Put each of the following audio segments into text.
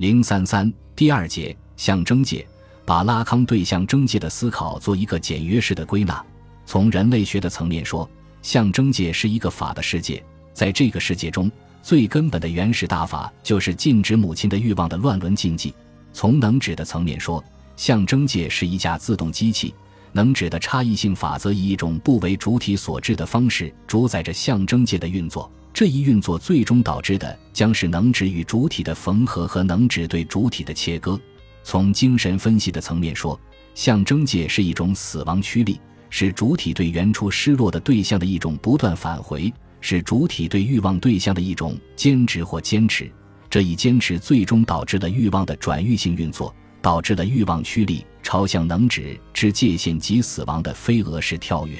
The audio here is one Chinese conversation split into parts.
零三三第二节象征界，把拉康对象征界的思考做一个简约式的归纳。从人类学的层面说，象征界是一个法的世界，在这个世界中，最根本的原始大法就是禁止母亲的欲望的乱伦禁忌。从能指的层面说，象征界是一架自动机器。能指的差异性法则以一种不为主体所致的方式主宰着象征界的运作，这一运作最终导致的将是能指与主体的缝合和能指对主体的切割。从精神分析的层面说，象征界是一种死亡驱力，是主体对原初失落的对象的一种不断返回，是主体对欲望对象的一种坚持或坚持。这一坚持最终导致了欲望的转域性运作。导致了欲望驱力朝向能指之界限及死亡的飞蛾式跳跃。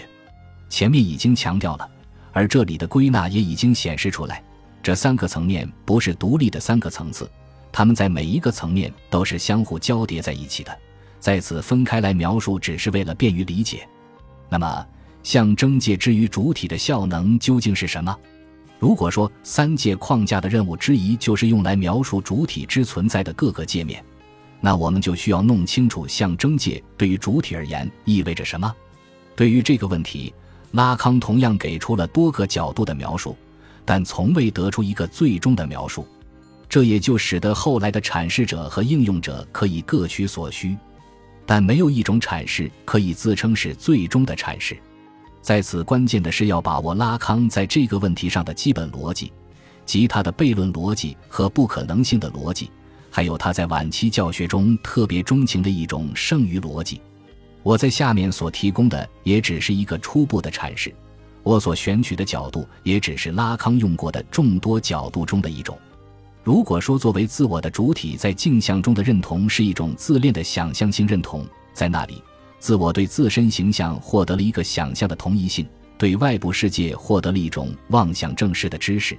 前面已经强调了，而这里的归纳也已经显示出来，这三个层面不是独立的三个层次，它们在每一个层面都是相互交叠在一起的。在此分开来描述，只是为了便于理解。那么，象征界之于主体的效能究竟是什么？如果说三界框架的任务之一就是用来描述主体之存在的各个界面。那我们就需要弄清楚象征界对于主体而言意味着什么。对于这个问题，拉康同样给出了多个角度的描述，但从未得出一个最终的描述。这也就使得后来的阐释者和应用者可以各取所需，但没有一种阐释可以自称是最终的阐释。在此，关键的是要把握拉康在这个问题上的基本逻辑，即他的悖论逻辑和不可能性的逻辑。还有他在晚期教学中特别钟情的一种剩余逻辑，我在下面所提供的也只是一个初步的阐释，我所选取的角度也只是拉康用过的众多角度中的一种。如果说作为自我的主体在镜像中的认同是一种自恋的想象性认同，在那里，自我对自身形象获得了一个想象的同一性，对外部世界获得了一种妄想正视的知识。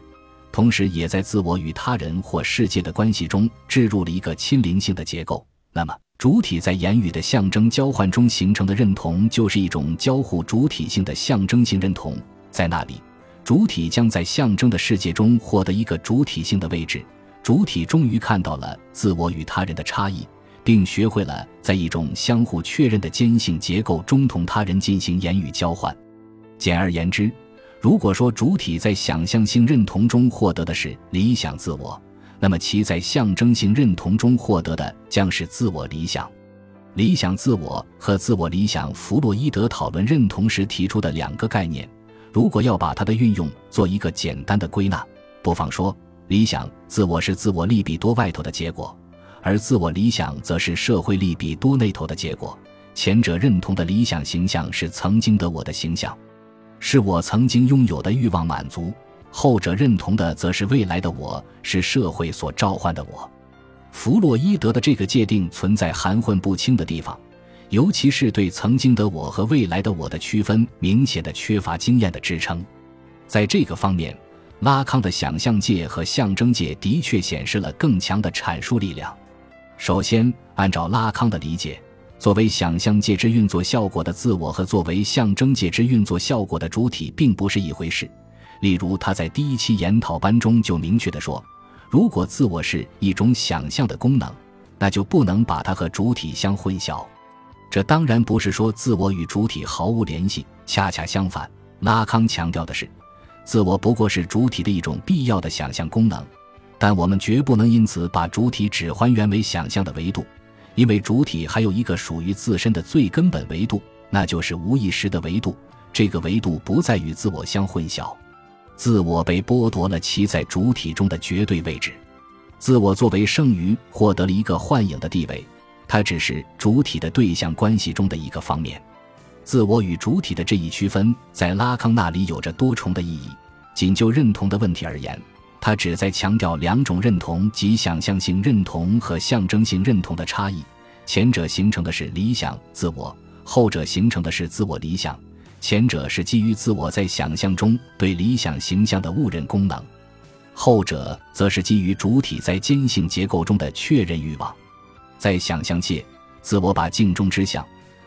同时，也在自我与他人或世界的关系中置入了一个亲邻性的结构。那么，主体在言语的象征交换中形成的认同，就是一种交互主体性的象征性认同。在那里，主体将在象征的世界中获得一个主体性的位置。主体终于看到了自我与他人的差异，并学会了在一种相互确认的坚性结构中同他人进行言语交换。简而言之。如果说主体在想象性认同中获得的是理想自我，那么其在象征性认同中获得的将是自我理想。理想自我和自我理想，弗洛伊德讨论认同时提出的两个概念。如果要把它的运用做一个简单的归纳，不妨说，理想自我是自我利比多外头的结果，而自我理想则是社会利比多内头的结果。前者认同的理想形象是曾经的我的形象。是我曾经拥有的欲望满足，后者认同的则是未来的我，是社会所召唤的我。弗洛伊德的这个界定存在含混不清的地方，尤其是对曾经的我和未来的我的区分明显的缺乏经验的支撑。在这个方面，拉康的想象界和象征界的确显示了更强的阐述力量。首先，按照拉康的理解。作为想象界之运作效果的自我和作为象征界之运作效果的主体并不是一回事。例如，他在第一期研讨班中就明确地说：“如果自我是一种想象的功能，那就不能把它和主体相混淆。”这当然不是说自我与主体毫无联系，恰恰相反。拉康强调的是，自我不过是主体的一种必要的想象功能，但我们绝不能因此把主体只还原为想象的维度。因为主体还有一个属于自身的最根本维度，那就是无意识的维度。这个维度不再与自我相混淆，自我被剥夺了其在主体中的绝对位置，自我作为剩余获得了一个幻影的地位，它只是主体的对象关系中的一个方面。自我与主体的这一区分，在拉康那里有着多重的意义。仅就认同的问题而言。他旨在强调两种认同及想象性认同和象征性认同的差异，前者形成的是理想自我，后者形成的是自我理想。前者是基于自我在想象中对理想形象的误认功能，后者则是基于主体在坚信结构中的确认欲望。在想象界，自我把镜中之像，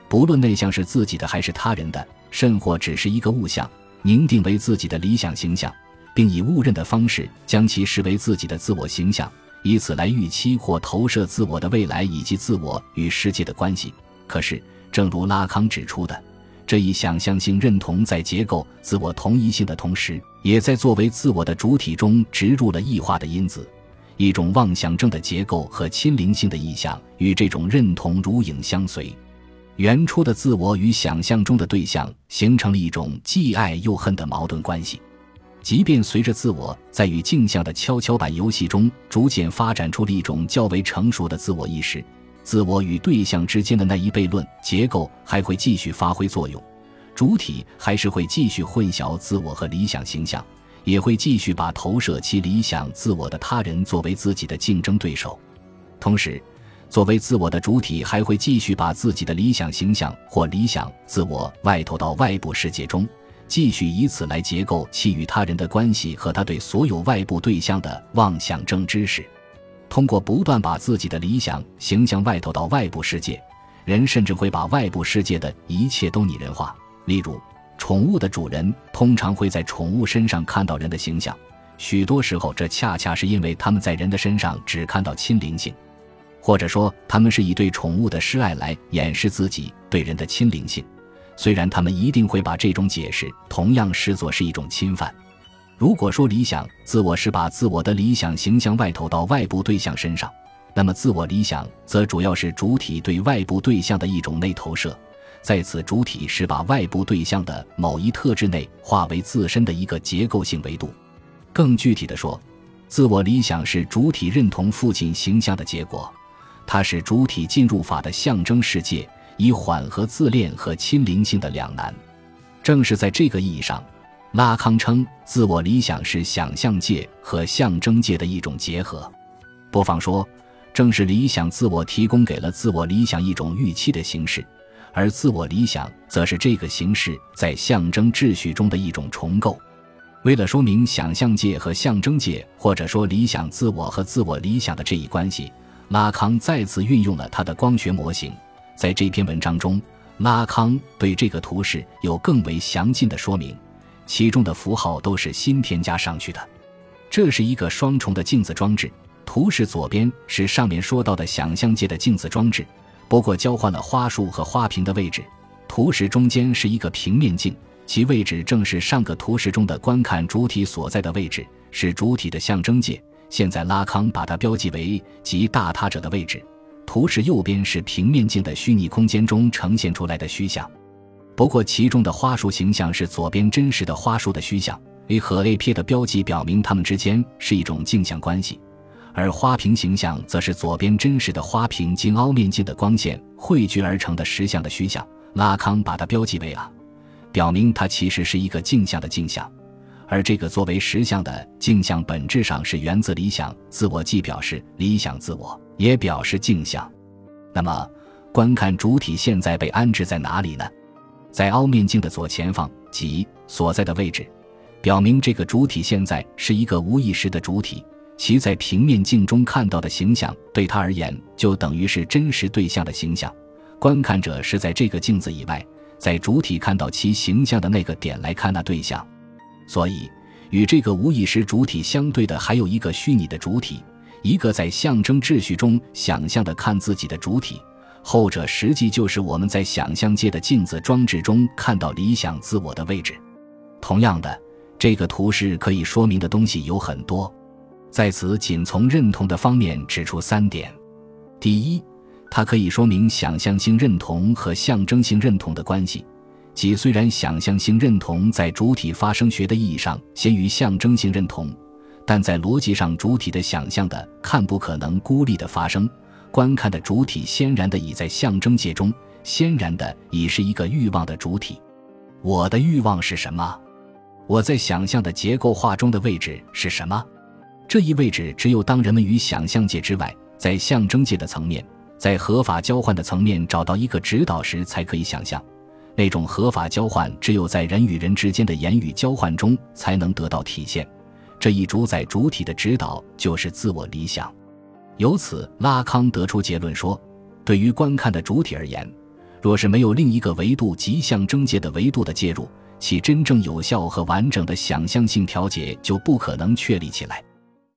不论内向是自己的还是他人的，甚或只是一个物象，凝定为自己的理想形象。并以误认的方式将其视为自己的自我形象，以此来预期或投射自我的未来以及自我与世界的关系。可是，正如拉康指出的，这一想象性认同在结构自我同一性的同时，也在作为自我的主体中植入了异化的因子。一种妄想症的结构和亲灵性的意象与这种认同如影相随。原初的自我与想象中的对象形成了一种既爱又恨的矛盾关系。即便随着自我在与镜像的跷跷板游戏中逐渐发展出了一种较为成熟的自我意识，自我与对象之间的那一悖论结构还会继续发挥作用，主体还是会继续混淆自我和理想形象，也会继续把投射其理想自我的他人作为自己的竞争对手，同时。作为自我的主体，还会继续把自己的理想形象或理想自我外投到外部世界中，继续以此来结构其与他人的关系和他对所有外部对象的妄想症知识。通过不断把自己的理想形象外投到外部世界，人甚至会把外部世界的一切都拟人化。例如，宠物的主人通常会在宠物身上看到人的形象，许多时候这恰恰是因为他们在人的身上只看到亲灵性。或者说，他们是以对宠物的施爱来掩饰自己对人的亲灵性，虽然他们一定会把这种解释同样视作是一种侵犯。如果说理想自我是把自我的理想形象外投到外部对象身上，那么自我理想则主要是主体对外部对象的一种内投射，在此主体是把外部对象的某一特质内化为自身的一个结构性维度。更具体的说，自我理想是主体认同父亲形象的结果。它是主体进入法的象征世界，以缓和自恋和亲灵性的两难。正是在这个意义上，拉康称自我理想是想象界和象征界的一种结合。播放说，正是理想自我提供给了自我理想一种预期的形式，而自我理想则是这个形式在象征秩序中的一种重构。为了说明想象界和象征界，或者说理想自我和自我理想的这一关系。拉康再次运用了他的光学模型，在这篇文章中，拉康对这个图示有更为详尽的说明，其中的符号都是新添加上去的。这是一个双重的镜子装置，图示左边是上面说到的想象界的镜子装置，不过交换了花束和花瓶的位置。图示中间是一个平面镜，其位置正是上个图示中的观看主体所在的位置，是主体的象征界。现在拉康把它标记为即大他者的位置。图示右边是平面镜的虚拟空间中呈现出来的虚像，不过其中的花束形象是左边真实的花束的虚像。A 和 A P 的标记表明它们之间是一种镜像关系，而花瓶形象则是左边真实的花瓶经凹面镜的光线汇聚而成的实像的虚像。拉康把它标记为 A，表明它其实是一个镜像的镜像。而这个作为实像的镜像，本质上是源自理想自我，既表示理想自我，也表示镜像。那么，观看主体现在被安置在哪里呢？在凹面镜的左前方，即所在的位置，表明这个主体现在是一个无意识的主体。其在平面镜中看到的形象，对他而言就等于是真实对象的形象。观看者是在这个镜子以外，在主体看到其形象的那个点来看那对象。所以，与这个无意识主体相对的还有一个虚拟的主体，一个在象征秩序中想象的看自己的主体。后者实际就是我们在想象界的镜子装置中看到理想自我的位置。同样的，这个图示可以说明的东西有很多，在此仅从认同的方面指出三点：第一，它可以说明想象性认同和象征性认同的关系。即虽然想象性认同在主体发生学的意义上先于象征性认同，但在逻辑上，主体的想象的看不可能孤立的发生，观看的主体先然的已在象征界中，先然的已是一个欲望的主体。我的欲望是什么？我在想象的结构化中的位置是什么？这一位置只有当人们于想象界之外，在象征界的层面，在合法交换的层面找到一个指导时，才可以想象。那种合法交换只有在人与人之间的言语交换中才能得到体现。这一主宰主体的指导就是自我理想。由此，拉康得出结论说，对于观看的主体而言，若是没有另一个维度及象征界的维度的介入，其真正有效和完整的想象性调节就不可能确立起来。